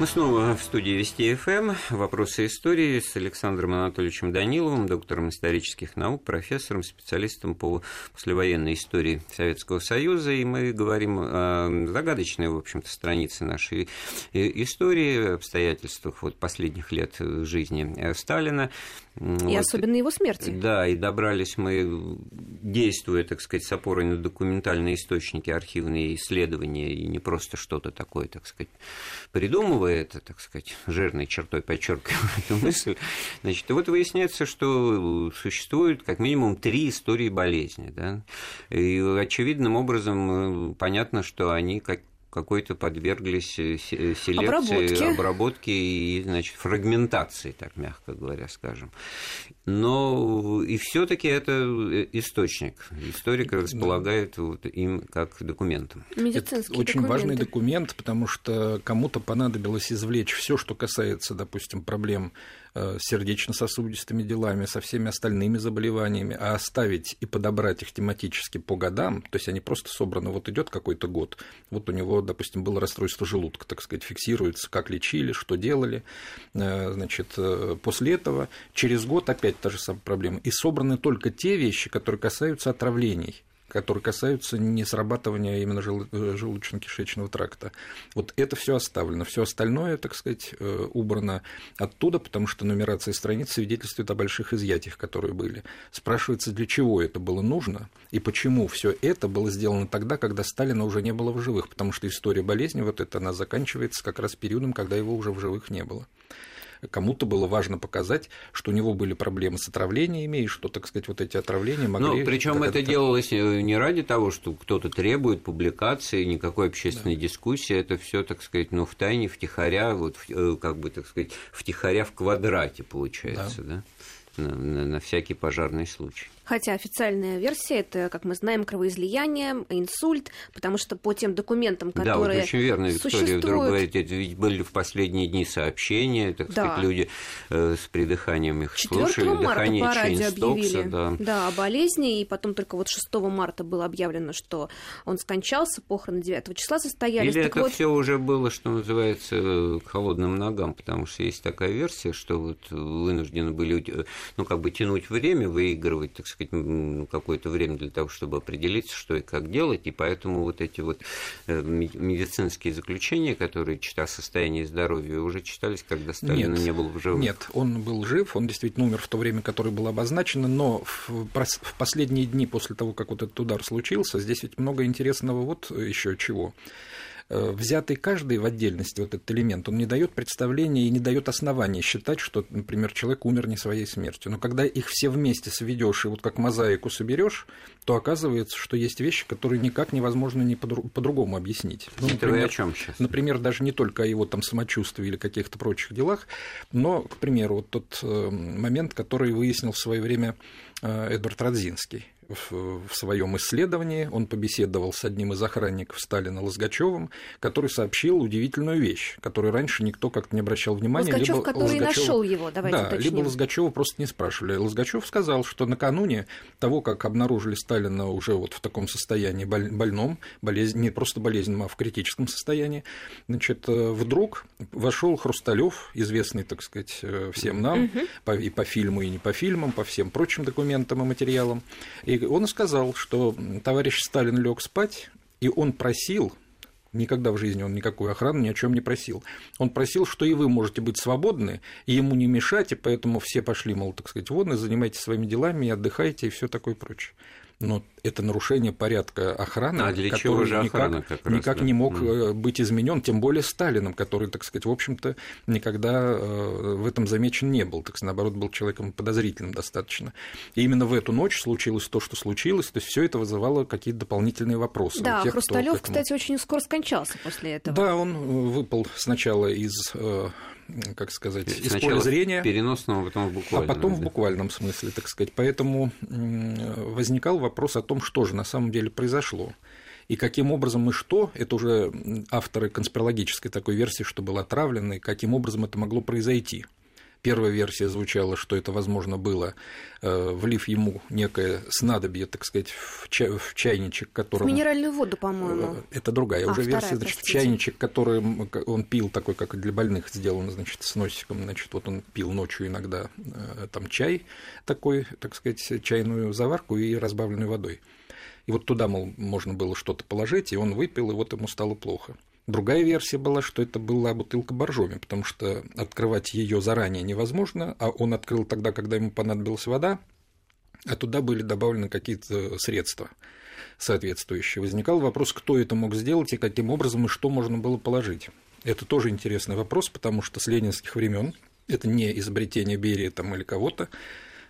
Мы снова в студии Вести ФМ. Вопросы истории с Александром Анатольевичем Даниловым, доктором исторических наук, профессором, специалистом по послевоенной истории Советского Союза. И мы говорим о загадочной, в общем-то, странице нашей истории, обстоятельствах вот последних лет жизни Сталина. И вот. особенно его смерти. Да, и добрались мы, действуя, так сказать, с опорой на документальные источники, архивные исследования, и не просто что-то такое, так сказать, придумывая это, так сказать, жирной чертой подчеркивая эту мысль. Значит, вот выясняется, что существует как минимум три истории болезни. Да? И очевидным образом э, понятно, что они как какой-то подверглись э, э, селекции, обработке. обработке и, значит, фрагментации, так мягко говоря, скажем. Но и все-таки это э, источник. Историк располагает да. вот им как документом. Медицинский это очень важный документ, потому что кому-то понадобилось извлечь все, что касается, допустим, проблем Э, сердечно-сосудистыми делами, со всеми остальными заболеваниями, а оставить и подобрать их тематически по годам, то есть они просто собраны, вот идет какой-то год, вот у него, допустим, было расстройство желудка, так сказать, фиксируется, как лечили, что делали, э, значит, э, после этого через год опять та же самая проблема, и собраны только те вещи, которые касаются отравлений, которые касаются не срабатывания именно жел... Э, желудочно-кишечного тракта. Вот это все оставлено. Все остальное, так сказать, э, убрано оттуда, потому что нумерация страниц свидетельствует о больших изъятиях, которые были. Спрашивается, для чего это было нужно и почему все это было сделано тогда, когда Сталина уже не было в живых, потому что история болезни вот эта, она заканчивается как раз периодом, когда его уже в живых не было кому-то было важно показать, что у него были проблемы с отравлениями, и что, так сказать, вот эти отравления могли... Ну, причем это делалось э, не ради того, что кто-то требует публикации, никакой общественной да. дискуссии, это все, так сказать, ну, в тайне, втихаря, вот, э, как бы, так сказать, втихаря в квадрате получается, да? да? На, на, на всякий пожарный случай. Хотя официальная версия это, как мы знаем, кровоизлияние, инсульт, потому что по тем документам, которые Да, вот очень верно, Виктория существуют... вдруг говорит, это ведь были в последние дни сообщения, так да. сказать, люди э, с придыханием их 4 слушали, марта дыхание по радио объявили да. Да, о болезни, и потом только вот 6 марта было объявлено, что он скончался, похороны 9 числа состоялись. Или так это вот... все уже было, что называется, к холодным ногам, потому что есть такая версия, что вот вынуждены были, э, ну, как бы тянуть время, выигрывать, так сказать, ну, какое-то время для того, чтобы определиться, что и как делать, и поэтому вот эти вот э, медицинские заключения, которые о состоянии здоровья, уже читались, когда Сталина нет, не было в живых. Нет, он был жив, он действительно умер в то время, которое было обозначено, но в, в последние дни после того, как вот этот удар случился, здесь ведь много интересного вот еще чего. Э, взятый каждый в отдельности вот этот элемент, он не дает представления и не дает основания считать, что, например, человек умер не своей смертью. Но когда их все вместе сведешь и вот как мозаику соберешь, то оказывается, что есть вещи, которые никак невозможно ни по-другому объяснить. Ну, например, о чем сейчас? Например, даже не только о его там самочувствии или каких-то прочих делах, но, к примеру, вот тот э, момент, который выяснил в свое время э, Эдвард Радзинский в, своем исследовании он побеседовал с одним из охранников Сталина Лозгачевым, который сообщил удивительную вещь, которую раньше никто как-то не обращал внимания. Лозгачев, либо который Лозгачёва... нашел его, давайте Да, уточним. либо Лозгачева просто не спрашивали. Лозгачев сказал, что накануне того, как обнаружили Сталина уже вот в таком состоянии больном, болезнь, не просто болезненном, а в критическом состоянии, значит, э, вдруг вошел Хрусталев, известный, так сказать, э, всем нам, угу. по, и по фильму, и не по фильмам, по всем прочим документам и материалам, и он сказал, что товарищ Сталин лег спать, и он просил, никогда в жизни он никакой охраны ни о чем не просил. Он просил, что и вы можете быть свободны, и ему не мешать, и поэтому все пошли, мол, так сказать, вон, и занимайтесь своими делами, и отдыхайте, и все такое прочее но это нарушение порядка охраны, а для чего же охрана никак, как раз, никак да? не мог mm. быть изменен, тем более Сталином, который, так сказать, в общем-то, никогда э, в этом замечен не был, так сказать, наоборот, был человеком подозрительным достаточно. И именно в эту ночь случилось то, что случилось, то есть все это вызывало какие-то дополнительные вопросы. Да, тех, Хрусталев, этому... кстати, очень скоро скончался после этого. Да, он выпал сначала из как сказать, из Сначала поля зрения. переносном, а потом в буквальном. А потом да. в буквальном смысле, так сказать. Поэтому возникал вопрос о том, что же на самом деле произошло. И каким образом и что, это уже авторы конспирологической такой версии, что был отравлен, и каким образом это могло произойти. Первая версия звучала, что это возможно было, э, влив ему некое снадобье, так сказать, в, чай, в чайничек, который... Минеральную воду, по-моему. Э, это другая а, уже вторая, версия. Значит, простите. чайничек, который он пил, такой, как для больных сделан, значит, с носиком. Значит, вот он пил ночью иногда э, там чай такой, так сказать, чайную заварку и разбавленную водой. И вот туда, мол, можно было что-то положить, и он выпил, и вот ему стало плохо. Другая версия была, что это была бутылка боржоми, потому что открывать ее заранее невозможно, а он открыл тогда, когда ему понадобилась вода, а туда были добавлены какие-то средства соответствующие. Возникал вопрос, кто это мог сделать и каким образом и что можно было положить. Это тоже интересный вопрос, потому что с ленинских времен это не изобретение Берии там, или кого-то,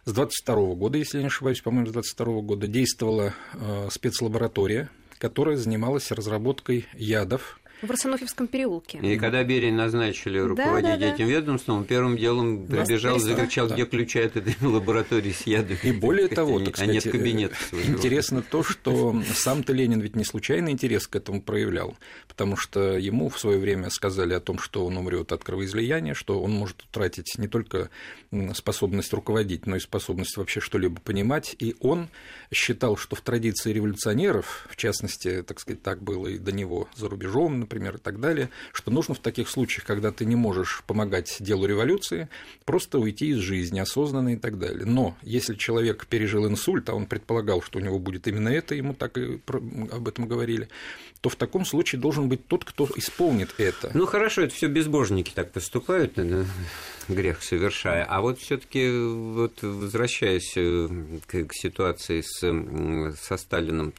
с 22 года, если я не ошибаюсь, по-моему, с 22 года действовала э, спецлаборатория, которая занималась разработкой ядов в Росонофьевском переулке. И когда Берия назначили руководить да, да, этим да. ведомством, первым делом прибежал, закричал, где ключи от этой лаборатории с ядами. И более того, так сказать, а нет кабинета интересно то, что сам-то Ленин ведь не случайно интерес к этому проявлял, потому что ему в свое время сказали о том, что он умрет от кровоизлияния, что он может утратить не только способность руководить, но и способность вообще что-либо понимать, и он считал, что в традиции революционеров, в частности, так сказать, так было и до него за рубежом, например, и так далее, что нужно в таких случаях, когда ты не можешь помогать делу революции, просто уйти из жизни осознанно и так далее. Но если человек пережил инсульт, а он предполагал, что у него будет именно это, ему так и об этом говорили, то в таком случае должен быть тот, кто исполнит это. Ну хорошо, это все безбожники так поступают, грех совершая. А вот все-таки вот возвращаясь э, к, к ситуации с, со Сталином,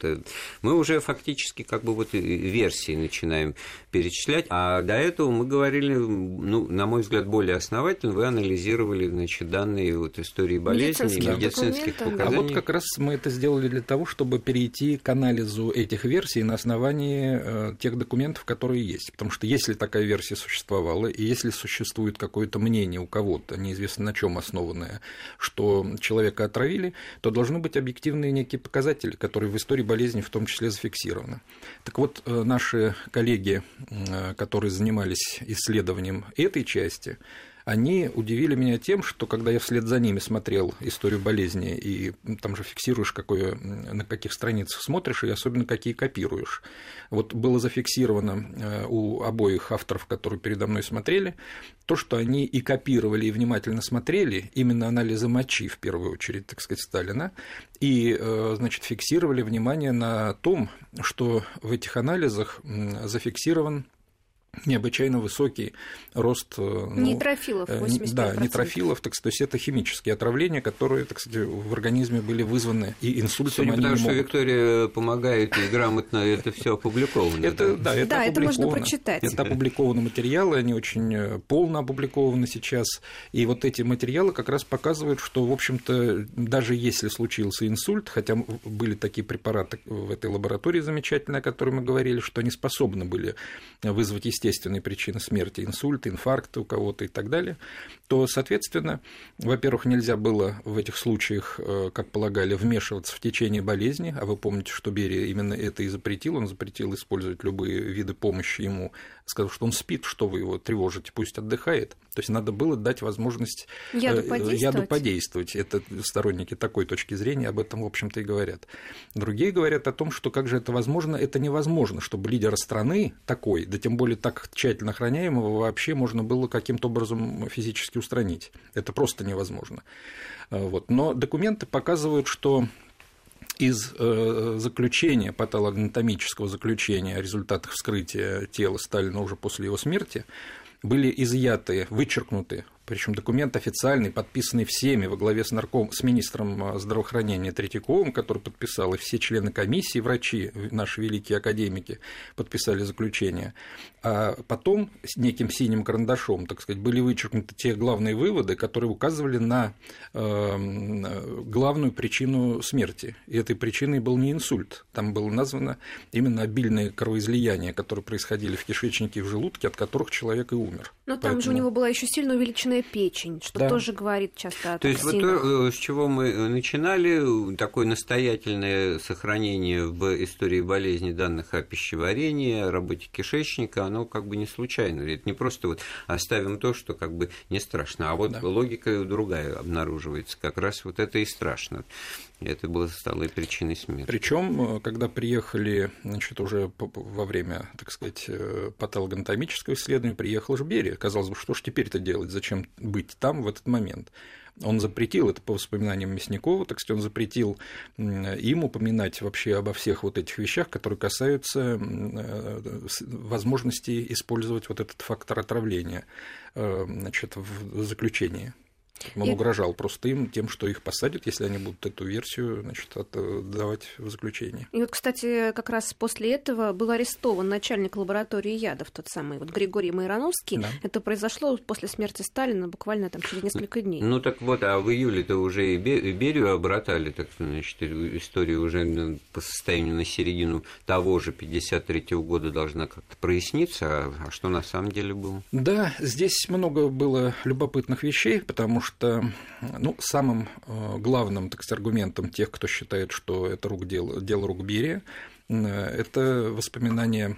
мы уже фактически как бы вот версии начинаем перечислять. А до этого мы говорили, ну, на мой взгляд, более основательно, вы анализировали значит, данные вот истории болезни, медицинских, медицинских показаний. А вот как раз мы это сделали для того, чтобы перейти к анализу этих версий на основании э, тех документов, которые есть. Потому что если такая версия существовала, и если существует какое-то мнение у кого-то, неизвестно на чем основанное, что человека отравили, то должны быть объективные некие показатели, которые в истории болезни в том числе зафиксированы. Так вот, э, наши коллеги Э, которые занимались исследованием этой части, они удивили меня тем, что когда я вслед за ними смотрел историю болезни, и там же фиксируешь, какое, на каких страницах смотришь, и особенно какие копируешь. Вот было зафиксировано э, у обоих авторов, которые передо мной смотрели, то, что они и копировали, и внимательно смотрели именно анализы мочи, в первую очередь, так сказать, Сталина, и, э, значит, фиксировали внимание на том, что в этих анализах зафиксирован необычайно высокий рост... Э, ну, нейтрофилов, 85%. Э, да, нейтрофилов, так, то есть это химические отравления, которые, так сказать, в организме были вызваны и инсультом Судя они потому, что могут. Виктория помогает и грамотно это все опубликовано. Это, да, это, да, это можно прочитать. Это опубликованы материалы, они очень э, полно опубликованы сейчас, и вот эти материалы как раз показывают, что, в общем-то, даже если случился инсульт, хотя были такие препараты в этой лаборатории замечательные, о которых мы говорили, что они способны были вызвать естественные причины смерти, инсульт, инфаркт у кого-то и так далее, то, соответственно, во-первых, нельзя было в этих случаях, э, как полагали, вмешиваться в течение болезни, а вы помните, что Берия именно это и запретил, он запретил использовать любые виды помощи ему, сказал, что он спит, что вы его тревожите, пусть отдыхает. То есть надо было дать возможность яду подействовать. Яду подействовать. Это сторонники такой точки зрения об этом, в общем-то, и говорят. Другие говорят о том, что как же это возможно, это невозможно, чтобы лидера страны такой, да тем более так тщательно охраняемого, вообще можно было каким-то образом физически устранить. Это просто невозможно. Вот. Но документы показывают, что из э, заключения, патологоанатомического заключения о результатах вскрытия тела Сталина уже после его смерти были изъяты, вычеркнуты причем документ официальный, подписанный всеми во главе с, нарком, с министром а, здравоохранения Третьяковым, который подписал, и все члены комиссии, врачи, наши великие академики подписали заключение. А потом с неким синим карандашом, так сказать, были вычеркнуты те главные выводы, которые указывали на э, главную причину смерти. И этой причиной был не инсульт, там было названо именно обильные кровоизлияния, которые происходили в кишечнике и в желудке, от которых человек и умер. Но Поэтому... там же у него была еще сильно увеличенная разбитая печень, что да. тоже говорит часто о То есть вот то, э, с чего мы начинали, такое настоятельное сохранение в истории болезни данных о пищеварении, о работе кишечника, оно как бы не случайно. Это не просто вот оставим то, что как бы не страшно, а вот да. логика другая обнаруживается. Как раз вот это и страшно. Это было стало и причиной смерти. Причем, э, когда приехали, значит, уже во время, так сказать, э, патологоанатомического исследования, приехал же Берия. Казалось бы, что ж теперь-то делать, зачем быть там в этот момент? Он запретил, это по воспоминаниям Мясникова, так сказать, он запретил им упоминать вообще обо всех вот этих вещах, которые касаются э, возможности использовать вот этот фактор отравления значит, в заключении. Он и... угрожал просто им тем, что их посадят, если они будут эту версию значит, отдавать в заключение. И вот, кстати, как раз после этого был арестован начальник лаборатории ядов, тот самый вот Григорий Майрановский. Да. Это произошло после смерти Сталина буквально там через несколько дней. Ну так вот, а в июле-то уже и Берию обратали, так значит, историю уже по состоянию на середину того же 53 -го года должна как-то проясниться, а, а что на самом деле было? Да, здесь много было любопытных вещей, потому что что ну, самым э, главным так сказать, аргументом тех, кто считает, что это рук дело, дело рук Берия, э, это воспоминания,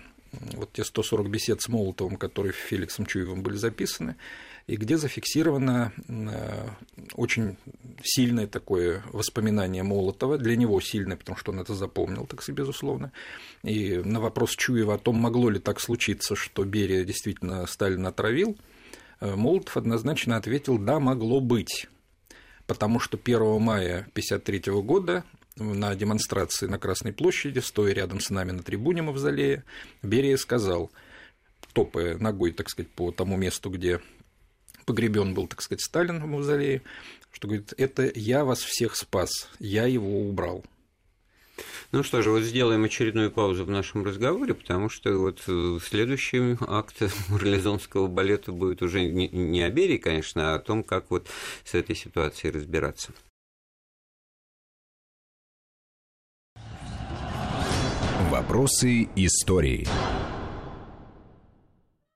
вот те 140 бесед с Молотовым, которые Феликсом Чуевым были записаны, и где зафиксировано э, очень сильное такое воспоминание Молотова, для него сильное, потому что он это запомнил, так сказать, безусловно. И на вопрос Чуева о том, могло ли так случиться, что Берия действительно Сталин отравил – Молотов однозначно ответил «да, могло быть», потому что 1 мая 1953 года на демонстрации на Красной площади, стоя рядом с нами на трибуне Мавзолея, Берия сказал, топая ногой, так сказать, по тому месту, где погребен был, так сказать, Сталин в Мавзолее, что говорит, это я вас всех спас, я его убрал. Ну что же, вот сделаем очередную паузу в нашем разговоре, потому что вот э, следующий акт марлезонского балета будет уже не, не о Берии, конечно, а о том, как вот с этой ситуацией разбираться. Вопросы истории.